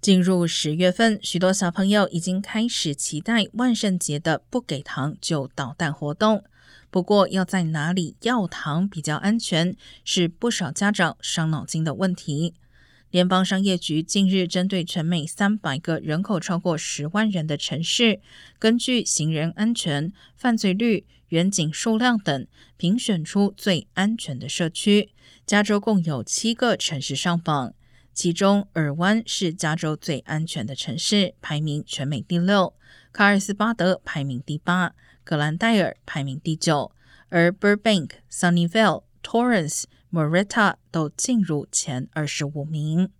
进入十月份，许多小朋友已经开始期待万圣节的“不给糖就捣蛋”活动。不过，要在哪里要糖比较安全，是不少家长伤脑筋的问题。联邦商业局近日针对全美三百个人口超过十万人的城市，根据行人安全、犯罪率、远景数量等，评选出最安全的社区。加州共有七个城市上榜。其中，尔湾是加州最安全的城市，排名全美第六；卡尔斯巴德排名第八；格兰戴尔排名第九；而 Burbank、Sunnyvale、Torrance、Morita 都进入前二十五名。